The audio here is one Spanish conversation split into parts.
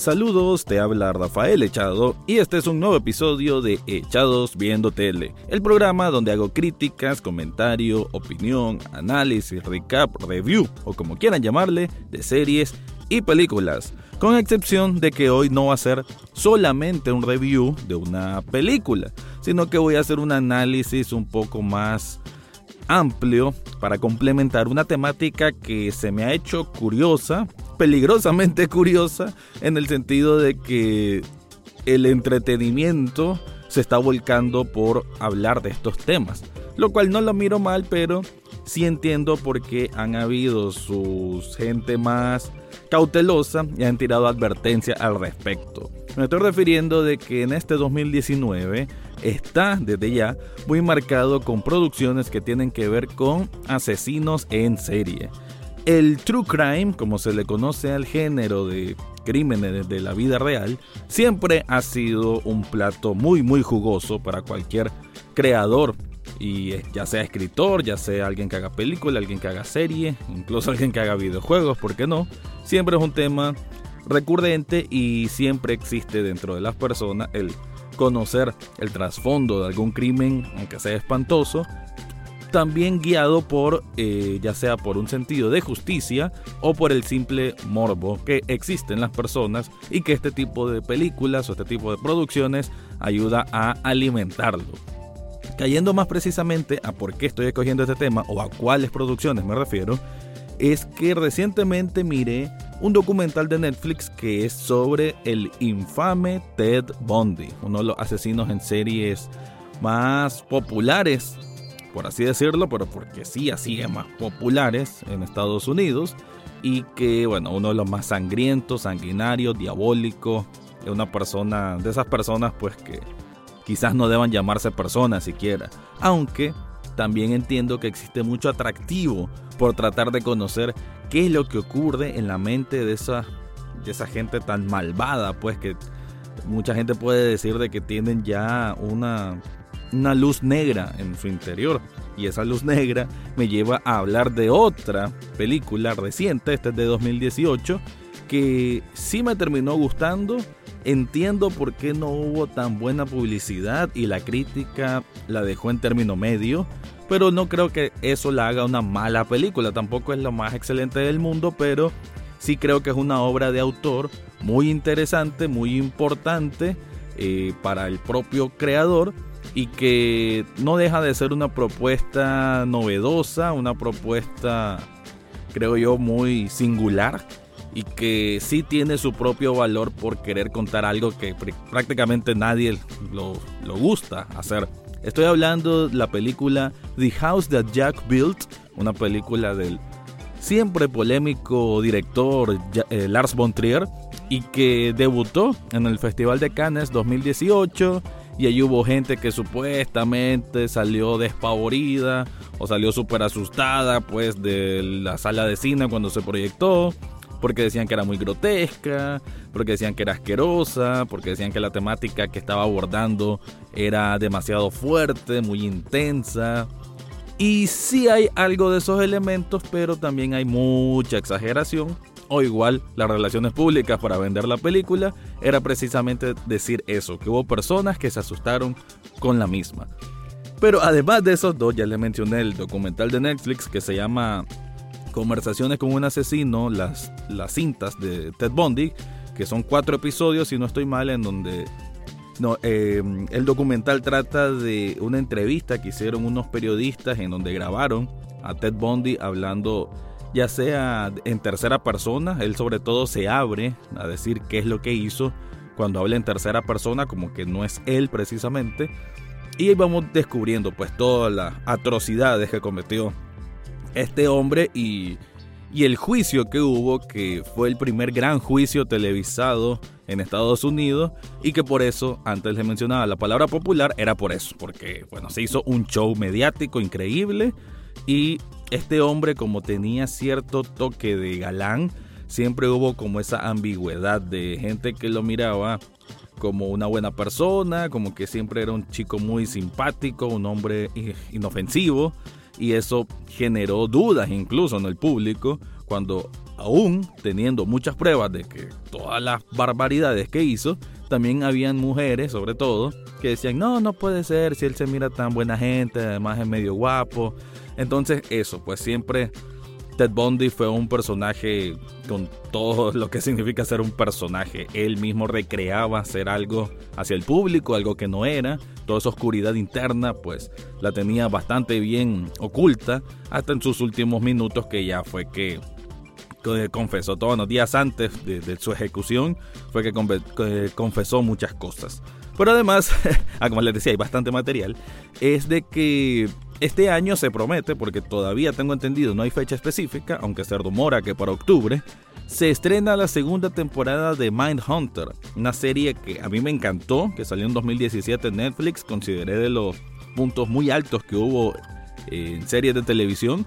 Saludos, te habla Rafael Echado y este es un nuevo episodio de Echados Viendo Tele, el programa donde hago críticas, comentario, opinión, análisis, recap, review o como quieran llamarle de series y películas, con excepción de que hoy no va a ser solamente un review de una película, sino que voy a hacer un análisis un poco más amplio para complementar una temática que se me ha hecho curiosa, peligrosamente curiosa, en el sentido de que el entretenimiento se está volcando por hablar de estos temas, lo cual no lo miro mal, pero sí entiendo por qué han habido sus gente más cautelosa y han tirado advertencia al respecto. Me estoy refiriendo de que en este 2019 está desde ya muy marcado con producciones que tienen que ver con asesinos en serie. El true crime, como se le conoce al género de crímenes de la vida real, siempre ha sido un plato muy muy jugoso para cualquier creador y ya sea escritor, ya sea alguien que haga película, alguien que haga serie, incluso alguien que haga videojuegos, ¿por qué no? Siempre es un tema recurrente y siempre existe dentro de las personas el conocer el trasfondo de algún crimen, aunque sea espantoso, también guiado por, eh, ya sea por un sentido de justicia o por el simple morbo que existe en las personas y que este tipo de películas o este tipo de producciones ayuda a alimentarlo. Cayendo más precisamente a por qué estoy escogiendo este tema o a cuáles producciones me refiero, es que recientemente miré un documental de Netflix que es sobre el infame Ted Bundy, uno de los asesinos en series más populares, por así decirlo, pero porque sí, así es más populares en Estados Unidos y que, bueno, uno de los más sangrientos, sanguinarios, diabólicos, es una persona, de esas personas pues que quizás no deban llamarse personas siquiera, aunque también entiendo que existe mucho atractivo por tratar de conocer qué es lo que ocurre en la mente de esa, de esa gente tan malvada, pues que mucha gente puede decir de que tienen ya una, una luz negra en su interior. Y esa luz negra me lleva a hablar de otra película reciente, esta es de 2018, que sí me terminó gustando. Entiendo por qué no hubo tan buena publicidad y la crítica la dejó en término medio pero no creo que eso la haga una mala película. Tampoco es lo más excelente del mundo, pero sí creo que es una obra de autor muy interesante, muy importante eh, para el propio creador y que no deja de ser una propuesta novedosa, una propuesta, creo yo, muy singular y que sí tiene su propio valor por querer contar algo que prácticamente nadie lo, lo gusta hacer. Estoy hablando de la película The House That Jack Built, una película del siempre polémico director eh, Lars von Trier y que debutó en el Festival de Cannes 2018 y ahí hubo gente que supuestamente salió despavorida o salió súper asustada pues de la sala de cine cuando se proyectó porque decían que era muy grotesca, porque decían que era asquerosa, porque decían que la temática que estaba abordando era demasiado fuerte, muy intensa. Y sí hay algo de esos elementos, pero también hay mucha exageración. O igual, las relaciones públicas para vender la película era precisamente decir eso, que hubo personas que se asustaron con la misma. Pero además de esos dos, ya les mencioné el documental de Netflix que se llama Conversaciones con un asesino, las, las cintas de Ted Bundy, que son cuatro episodios, si no estoy mal, en donde eh, el documental trata de una entrevista que hicieron unos periodistas en donde grabaron a Ted Bundy hablando ya sea en tercera persona, él sobre todo se abre a decir qué es lo que hizo. Cuando habla en tercera persona, como que no es él precisamente, y ahí vamos descubriendo pues todas las atrocidades que cometió este hombre y, y el juicio que hubo, que fue el primer gran juicio televisado en Estados Unidos y que por eso, antes les mencionaba la palabra popular, era por eso, porque bueno, se hizo un show mediático increíble y este hombre como tenía cierto toque de galán, siempre hubo como esa ambigüedad de gente que lo miraba como una buena persona, como que siempre era un chico muy simpático, un hombre inofensivo, y eso generó dudas incluso en el público cuando aún teniendo muchas pruebas de que todas las barbaridades que hizo, también habían mujeres, sobre todo, que decían, no, no puede ser, si él se mira tan buena gente, además es medio guapo. Entonces eso, pues siempre Ted Bundy fue un personaje con todo lo que significa ser un personaje. Él mismo recreaba ser algo hacia el público, algo que no era. Toda esa oscuridad interna, pues la tenía bastante bien oculta hasta en sus últimos minutos que ya fue que confesó todos los días antes de, su ejecución fue que confesó muchas cosas. Pero además, ah, como les decía, hay bastante material, es de que este año se promete, porque todavía tengo entendido, no hay fecha específica, aunque se rumora que para octubre, se estrena la segunda temporada de Mindhunter, una serie que a mí me encantó, que salió en 2017 en Netflix, consideré de los puntos muy altos que hubo en series de televisión.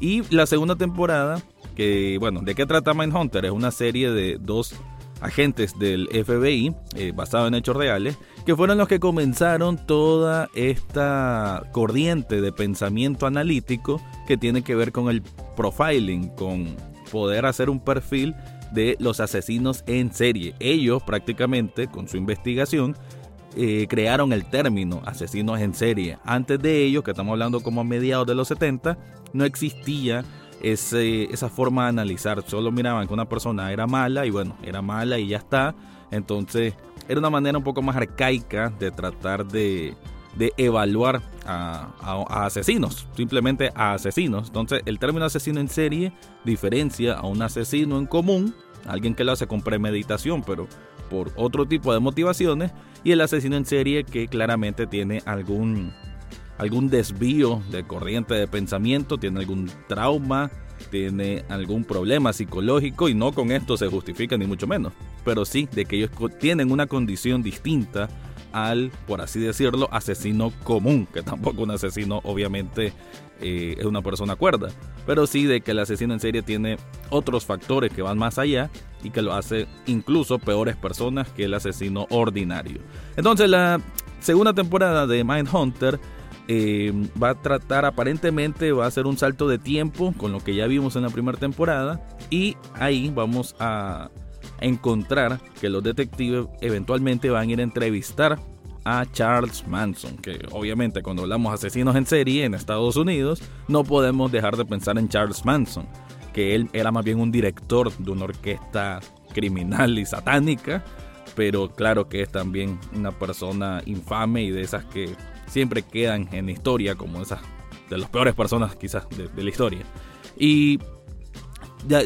Y la segunda temporada, que bueno, ¿de qué trata Mindhunter? Es una serie de dos agentes del FBI, eh, basado en hechos reales, que fueron los que comenzaron toda esta corriente de pensamiento analítico que tiene que ver con el profiling, con poder hacer un perfil de los asesinos en serie. Ellos prácticamente con su investigación eh, crearon el término asesinos en serie. Antes de ellos, que estamos hablando como a mediados de los 70, no existía esa forma de analizar. Solo miraban que una persona era mala y bueno, era mala y ya está. Entonces era una manera un poco más arcaica de tratar de, evaluar a, asesinos, simplemente a asesinos. Entonces el término asesino en serie diferencia a un asesino en común, alguien que lo hace con premeditación, pero por otro tipo de motivaciones, y el asesino en serie que claramente tiene algún algún desvío de corriente de pensamiento, tiene algún trauma, tiene algún problema psicológico y no con esto se justifica ni mucho menos, pero sí de que ellos tienen una condición distinta al, por así decirlo, asesino común, que tampoco un asesino obviamente eh, es una persona cuerda, pero sí de que el asesino en serie tiene otros factores que van más allá y que lo hace incluso peores personas que el asesino ordinario. Entonces la segunda temporada de Mindhunter eh, va a tratar aparentemente, va a hacer un salto de tiempo con lo que ya vimos en la primera temporada y ahí vamos a encontrar que los detectives eventualmente van a ir a entrevistar a Charles Manson, que obviamente cuando hablamos asesinos en serie en Estados Unidos no podemos dejar de pensar en Charles Manson, que él era más bien un director de una orquesta criminal y satánica, pero claro que es también una persona infame y de esas que siempre quedan en historia como esas de las peores personas quizás de, la historia. Y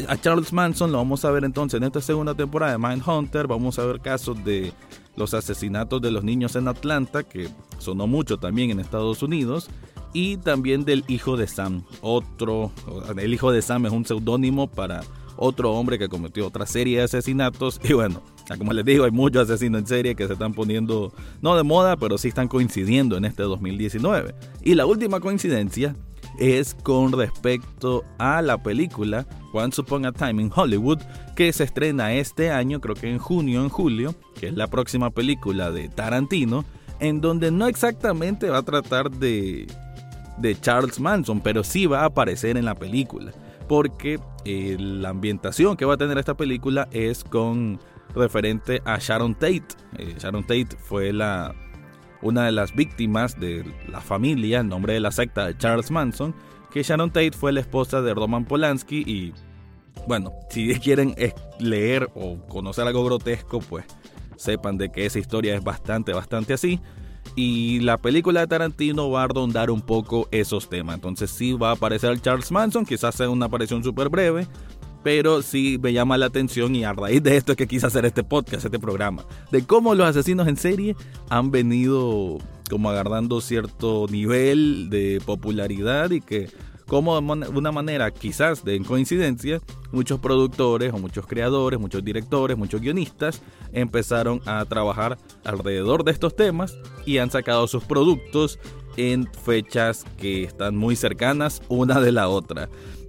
a Charles Manson lo vamos a ver entonces en esta segunda temporada de Mindhunter. Vamos a ver casos de los asesinatos de los niños en Atlanta, que sonó mucho también en Estados Unidos. Y también del hijo de Sam. Otro, el hijo de Sam es un seudónimo para otro hombre que cometió otra serie de asesinatos. Y bueno, como les digo, hay muchos asesinos en serie que se están poniendo, no de moda, pero sí están coincidiendo en este 2019. Y la última coincidencia es con respecto a la película Once Upon a Time in Hollywood, que se estrena este año, creo que en junio, en julio, que es la próxima película de Tarantino, en donde no exactamente va a tratar de, de Charles Manson, pero sí va a aparecer en la película porque eh, la ambientación que va a tener esta película es con referente a Sharon Tate. Eh, Sharon Tate fue la, una de las víctimas de la familia, en nombre de la secta de Charles Manson, que Sharon Tate fue la esposa de Roman Polanski y bueno, si quieren leer o conocer algo grotesco, pues sepan de que esa historia es bastante, bastante así. Y la película de Tarantino va a rondar un poco esos temas. Entonces sí va a aparecer Charles Manson, quizás sea una aparición súper breve, pero sí me llama la atención y a raíz de esto es que quise hacer este podcast, este programa, de cómo los asesinos en serie han venido como agarrando cierto nivel de popularidad y que como de una manera quizás de coincidencia, muchos productores o muchos creadores, muchos directores, muchos guionistas empezaron a trabajar alrededor de estos temas y han sacado sus productos en fechas que están muy cercanas una de la otra.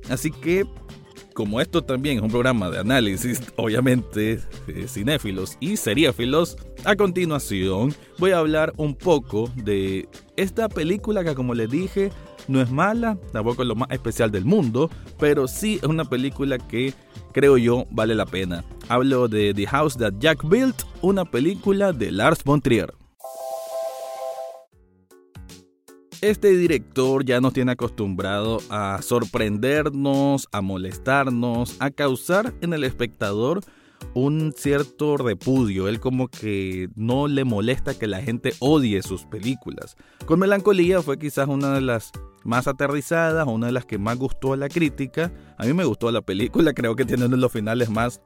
Así que como esto también es un programa de análisis, obviamente, cinéfilos y seriéfilos, a continuación voy a hablar un poco de esta película que como les dije no es mala, tampoco es lo más especial del mundo, pero sí es una película que creo yo vale la pena. Hablo de The House That Jack Built, una película de Lars von Trier. Este director ya nos tiene acostumbrado a sorprendernos, a molestarnos, a causar en el espectador un cierto repudio. Él como que no le molesta que la gente odie sus películas. Con Melancolía fue quizás una de las más aterrizadas, una de las que más gustó a la crítica. A mí me gustó la película, creo que tiene uno de los finales más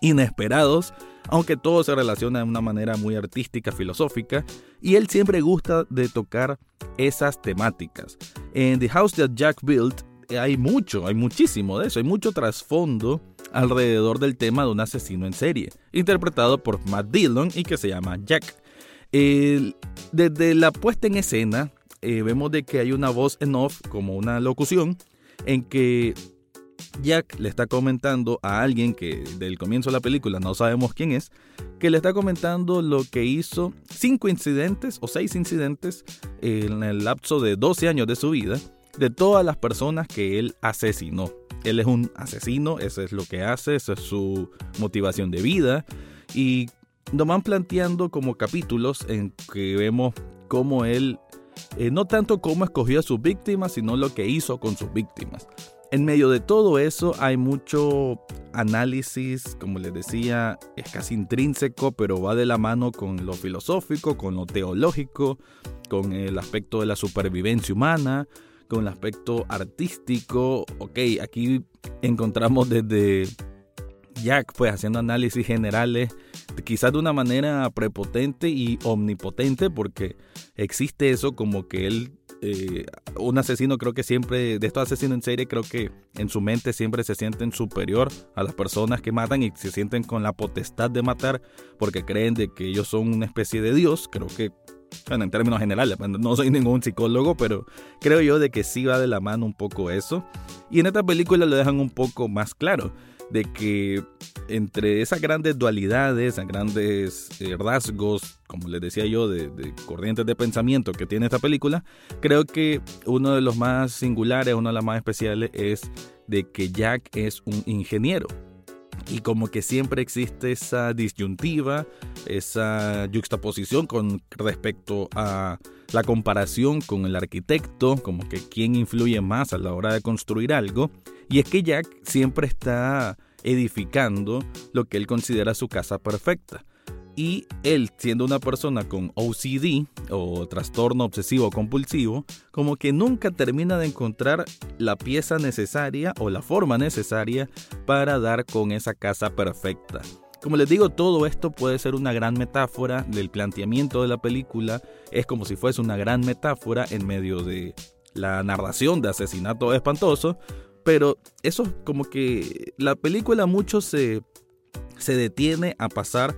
inesperados, aunque todo se relaciona de una manera muy artística, filosófica, y él siempre gusta de tocar esas temáticas. En The House That Jack Built hay mucho, hay muchísimo de eso, hay mucho trasfondo alrededor del tema de un asesino en serie, interpretado por Matt Dillon y que se llama Jack. desde la puesta en escena, eh, vemos de que hay una voz en off, como una locución, en que Jack le está comentando a alguien que del comienzo de la película no sabemos quién es, que le está comentando lo que hizo cinco incidentes o seis incidentes en el lapso de 12 años de su vida de todas las personas que él asesinó. Él es un asesino, eso es lo que hace, esa es su motivación de vida y nos van planteando como capítulos en que vemos cómo él, eh, no tanto cómo escogió a sus víctimas, sino lo que hizo con sus víctimas. En medio de todo eso hay mucho análisis, como les decía, es casi intrínseco, pero va de la mano con lo filosófico, con lo teológico, con el aspecto de la supervivencia humana, con el aspecto artístico. Ok, aquí encontramos desde Jack pues haciendo análisis generales, quizás de una manera prepotente y omnipotente, porque existe eso como que él eh, un asesino creo que siempre, de estos asesinos en serie, creo que en su mente siempre se sienten superior a las personas que matan y se sienten con la potestad de matar porque creen de que ellos son una especie de Dios. Creo que, en términos generales, pues, no soy ningún psicólogo, pero creo yo de que sí va de la mano un poco eso. Y en esta película lo dejan un poco más claro de que entre esas grandes dualidades, esas grandes eh, rasgos, como les decía yo, de, corrientes de pensamiento que tiene esta película, creo que uno de los más singulares, uno de los más especiales es de que Jack es un ingeniero. Y como que siempre existe esa disyuntiva, esa juxtaposición con respecto a la comparación con el arquitecto, como que quién influye más a la hora de construir algo. Y es que Jack siempre está edificando lo que él considera su casa perfecta. Y él, siendo una persona con OCD o trastorno obsesivo compulsivo, como que nunca termina de encontrar la pieza necesaria o la forma necesaria para dar con esa casa perfecta. Como les digo, todo esto puede ser una gran metáfora del planteamiento de la película. Es como si fuese una gran metáfora en medio de la narración de asesinato espantoso, pero eso como que la película mucho se, se detiene a pasar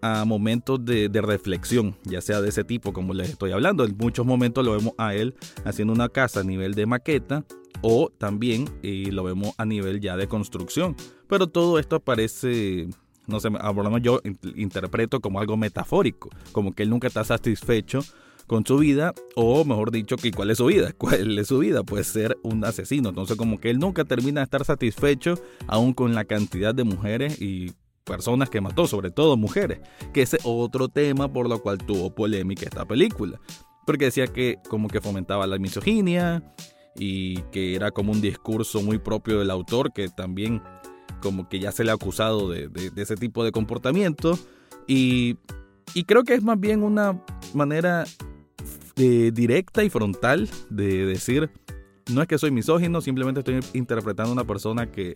a momentos de, reflexión, ya sea de ese tipo como les estoy hablando. En muchos momentos lo vemos a él haciendo una casa a nivel de maqueta o también y lo vemos a nivel ya de construcción. Pero todo esto aparece, no sé, hablamos yo interpreto como algo metafórico, como que él nunca está satisfecho con su vida, o mejor dicho, que cuál es su vida, cuál es su vida, puede ser un asesino. Entonces como que él nunca termina de estar satisfecho aún con la cantidad de mujeres y personas que mató, sobre todo mujeres, que es otro tema por lo cual tuvo polémica esta película, porque decía que como que fomentaba la misoginia y que era como un discurso muy propio del autor que también como que ya se le ha acusado de, de ese tipo de comportamiento. Y, y creo que es más bien una manera directa y frontal de decir, no es que soy misógino, simplemente estoy interpretando a una persona que,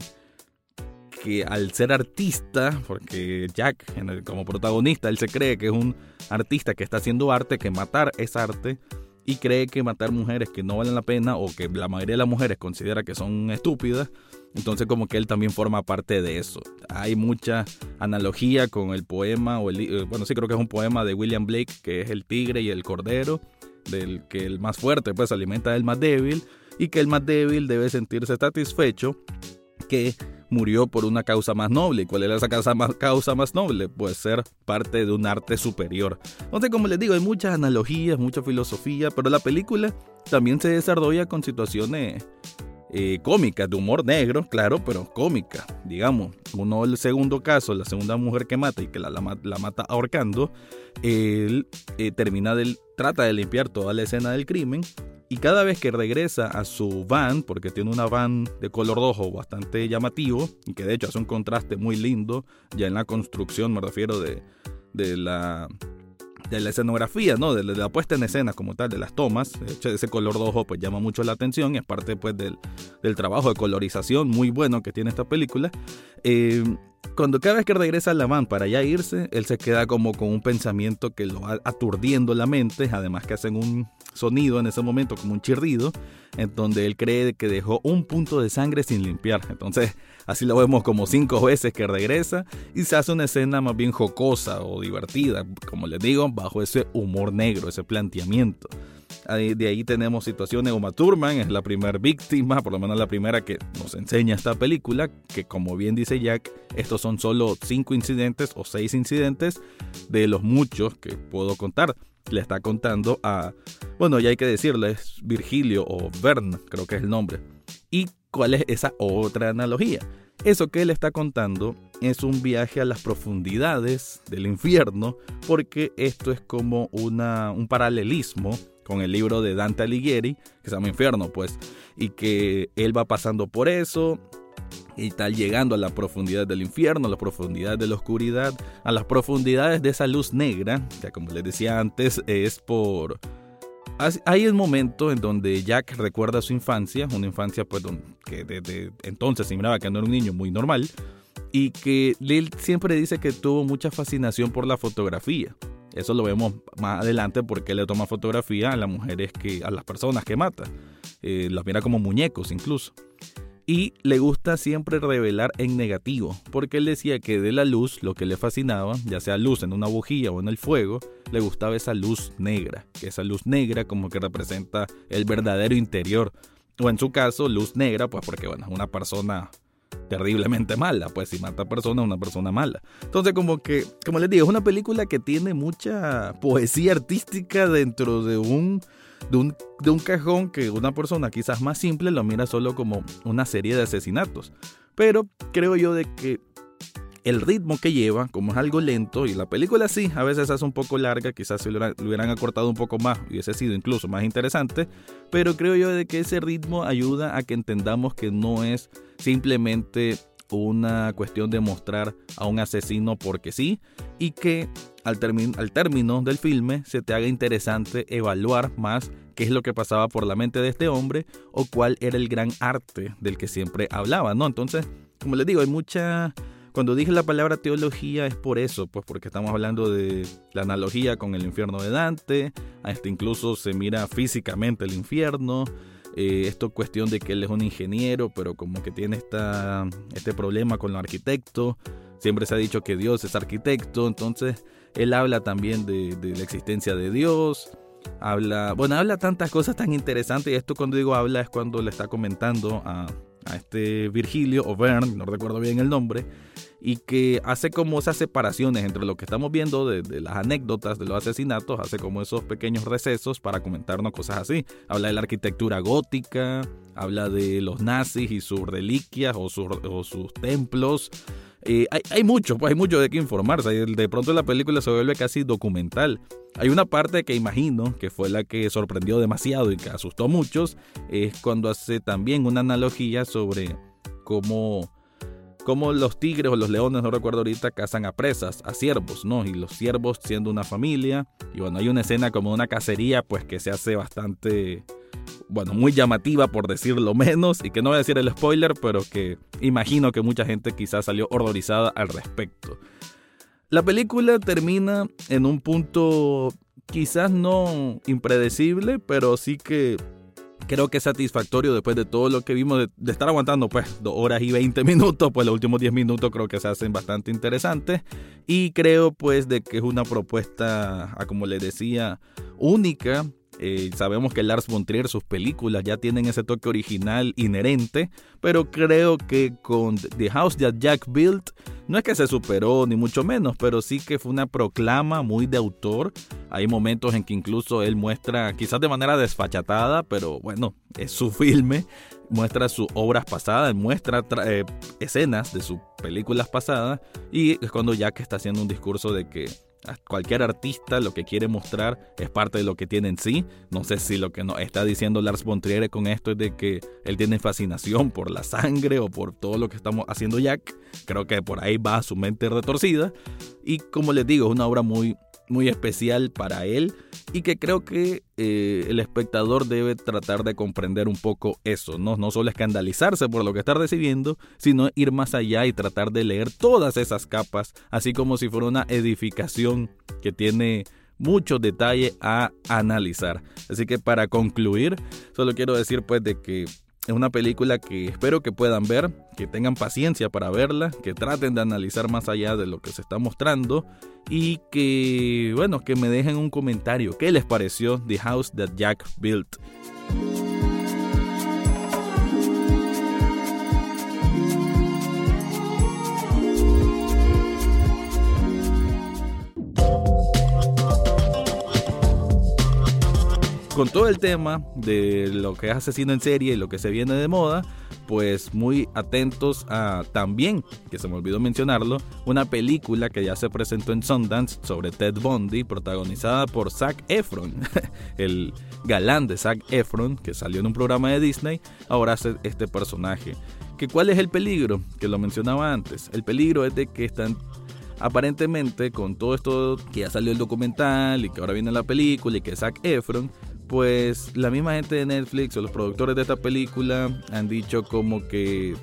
que al ser artista, porque Jack como protagonista, él se cree que es un artista que está haciendo arte, que matar es arte, y cree que matar mujeres que no valen la pena o que la mayoría de las mujeres considera que son estúpidas, entonces como que él también forma parte de eso. Hay mucha analogía con el poema, o el, eh, bueno, sí creo que es un poema de William Blake, que es El tigre y el cordero, del que el más fuerte pues alimenta al más débil y que el más débil debe sentirse satisfecho que murió por una causa más noble. ¿Y cuál era esa causa más, causa más noble? Pues ser parte de un arte superior. Entonces, como les digo, hay muchas analogías, mucha filosofía, pero la película también se desarrolla con situaciones eh, cómicas, de humor negro, claro, pero cómica, digamos. Uno, el segundo caso, la segunda mujer que mata y que la, la, mata ahorcando, él eh, termina del, trata de limpiar toda la escena del crimen y cada vez que regresa a su van, porque tiene una van de color rojo bastante llamativo, y que de hecho hace un contraste muy lindo, ya en la construcción me refiero de, de la de la escenografía, ¿no? De, la puesta en escena como tal, de las tomas. De ese color rojo pues llama mucho la atención y es parte pues del, del trabajo de colorización muy bueno que tiene esta película. Eh, cuando cada vez que regresa la van para ya irse, él se queda como con un pensamiento que lo va aturdiendo la mente, además que hacen un sonido en ese momento como un chirrido, en donde él cree que dejó un punto de sangre sin limpiar. Entonces, así lo vemos como cinco veces que regresa y se hace una escena más bien jocosa o divertida, como les digo, bajo ese humor negro, ese planteamiento. De ahí tenemos situaciones, Uma Thurman es la primera víctima, por lo menos la primera que nos enseña esta película, que como bien dice Jack, estos son solo cinco incidentes o seis incidentes de los muchos que puedo contar le está contando a, bueno, ya hay que decirle, es Virgilio o Vern, creo que es el nombre. ¿Y cuál es esa otra analogía? Eso que él está contando es un viaje a las profundidades del infierno, porque esto es como una, un paralelismo con el libro de Dante Alighieri, que se llama Infierno, pues, y que él va pasando por eso, y tal llegando a la profundidad del infierno, a la profundidad de la oscuridad, a las profundidades de esa luz negra, que como les decía antes es por... Hay un momento en donde Jack recuerda su infancia, una infancia pues que desde entonces se miraba que no era un niño muy normal, y que él siempre dice que tuvo mucha fascinación por la fotografía. Eso lo vemos más adelante porque le toma fotografía a las mujeres que, a las personas que mata. Eh, las mira como muñecos incluso y le gusta siempre revelar en negativo, porque él decía que de la luz lo que le fascinaba, ya sea luz en una bujía o en el fuego, le gustaba esa luz negra, esa luz negra como que representa el verdadero interior, o en su caso luz negra, pues porque bueno, es una persona terriblemente mala, pues si mata a persona, una persona mala. Entonces como que, como les digo, es una película que tiene mucha poesía artística dentro de un de un, de un cajón que una persona quizás más simple lo mira solo como una serie de asesinatos. Pero creo yo de que el ritmo que lleva, como es algo lento, y la película sí, a veces hace un poco larga, quizás si lo hubieran, acortado un poco más, hubiese sido incluso más interesante, pero creo yo de que ese ritmo ayuda a que entendamos que no es simplemente una cuestión de mostrar a un asesino porque sí, y que al, al término del filme se te haga interesante evaluar más qué es lo que pasaba por la mente de este hombre o cuál era el gran arte del que siempre hablaba, ¿no? Entonces, como les digo, hay mucha... Cuando dije la palabra teología es por eso, pues porque estamos hablando de la analogía con el infierno de Dante, a este incluso se mira físicamente el infierno, eh, esto cuestión de que él es un ingeniero, pero como que tiene esta, este problema con los arquitectos, siempre se ha dicho que Dios es arquitecto, entonces él habla también de, la existencia de Dios, habla, bueno, habla tantas cosas tan interesantes y esto cuando digo habla es cuando le está comentando a, a este Virgilio o no recuerdo bien el nombre, y que hace como esas separaciones entre lo que estamos viendo de, las anécdotas de los asesinatos, hace como esos pequeños recesos para comentarnos cosas así. Habla de la arquitectura gótica, habla de los nazis y sus reliquias o sus templos, hay, hay, mucho, pues hay mucho de qué informarse. De pronto la película se vuelve casi documental. Hay una parte que imagino que fue la que sorprendió demasiado y que asustó a muchos, es cuando hace también una analogía sobre cómo, cómo los tigres o los leones, no recuerdo ahorita, cazan a presas, a ciervos, ¿no? Y los ciervos siendo una familia. Y bueno, hay una escena como una cacería, pues que se hace bastante bueno, muy llamativa por decirlo menos, y que no voy a decir el spoiler, pero que imagino que mucha gente quizás salió horrorizada al respecto. La película termina en un punto quizás no impredecible, pero sí que creo que es satisfactorio después de todo lo que vimos, de, estar aguantando pues dos horas y 20 minutos, pues los últimos 10 minutos creo que se hacen bastante interesantes y creo pues de que es una propuesta, como les decía, única Eh, sabemos que Lars von Trier, sus películas ya tienen ese toque original inherente, pero creo que con The House That Jack Built no es que se superó ni mucho menos, pero sí que fue una proclama muy de autor. Hay momentos en que incluso él muestra, quizás de manera desfachatada, pero bueno, es su filme, muestra sus obras pasadas, muestra eh, escenas de sus películas pasadas y es cuando Jack está haciendo un discurso de que cualquier artista lo que quiere mostrar es parte de lo que tiene en sí. No sé si lo que nos está diciendo Lars von con esto es de que él tiene fascinación por la sangre o por todo lo que estamos haciendo Jack. Creo que por ahí va su mente retorcida. Y como les digo, es una obra muy muy especial para él y que creo que eh, el espectador debe tratar de comprender un poco eso, ¿no? no solo escandalizarse por lo que está recibiendo, sino ir más allá y tratar de leer todas esas capas, así como si fuera una edificación que tiene mucho detalle a analizar. Así que para concluir, solo quiero decir pues de que es una película que espero que puedan ver, que tengan paciencia para verla, que traten de analizar más allá de lo que se está mostrando y que, bueno, que me dejen un comentario. ¿Qué les pareció The House That Jack Built? Con todo el tema de lo que es asesino en serie y lo que se viene de moda, pues muy atentos a también, que se me olvidó mencionarlo, una película que ya se presentó en Sundance sobre Ted Bundy, protagonizada por Zac Efron, el galán de Zac Efron, que salió en un programa de Disney, ahora hace este personaje. ¿Que ¿Cuál es el peligro? Que lo mencionaba antes. El peligro es de que están aparentemente con todo esto que ya salió el documental y que ahora viene la película y que Zac Efron pues la misma gente de Netflix o los productores de esta película han dicho como que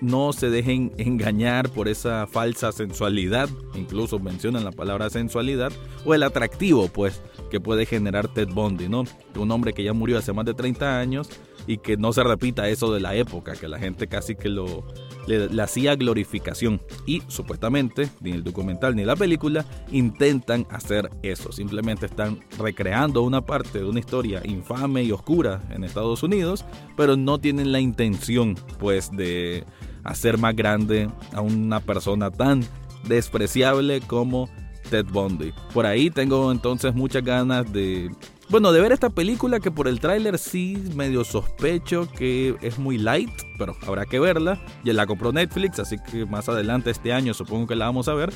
no se dejen engañar por esa falsa sensualidad, incluso mencionan la palabra sensualidad, o el atractivo pues que puede generar Ted Bundy, ¿no? Un hombre que ya murió hace más de 30 años y que no se repita eso de la época, que la gente casi que lo le, hacía glorificación. Y supuestamente, ni el documental ni la película intentan hacer eso. Simplemente están recreando una parte de una historia infame y oscura en Estados Unidos, pero no tienen la intención, pues, de hacer más grande a una persona tan despreciable como Ted Bundy. Por ahí tengo entonces muchas ganas de bueno, de ver esta película que por el tráiler sí medio sospecho que es muy light, pero habrá que verla. Ya la compró Netflix, así que más adelante este año supongo que la vamos a ver.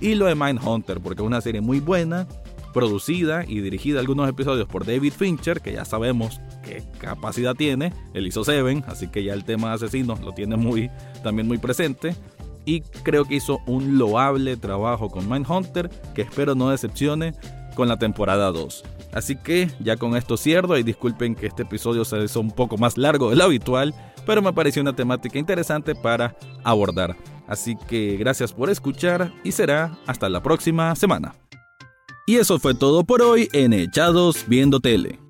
Y lo de Mindhunter, porque es una serie muy buena, producida y dirigida algunos episodios por David Fincher, que ya sabemos qué capacidad tiene. Él hizo Seven, así que ya el tema de asesinos lo tiene muy, también muy presente. Y creo que hizo un loable trabajo con Mindhunter, que espero no decepcione con la temporada 2. Así que ya con esto cierro y disculpen que este episodio se hizo un poco más largo de lo habitual, pero me pareció una temática interesante para abordar. Así que gracias por escuchar y será hasta la próxima semana. Y eso fue todo por hoy en Echados Viendo Tele.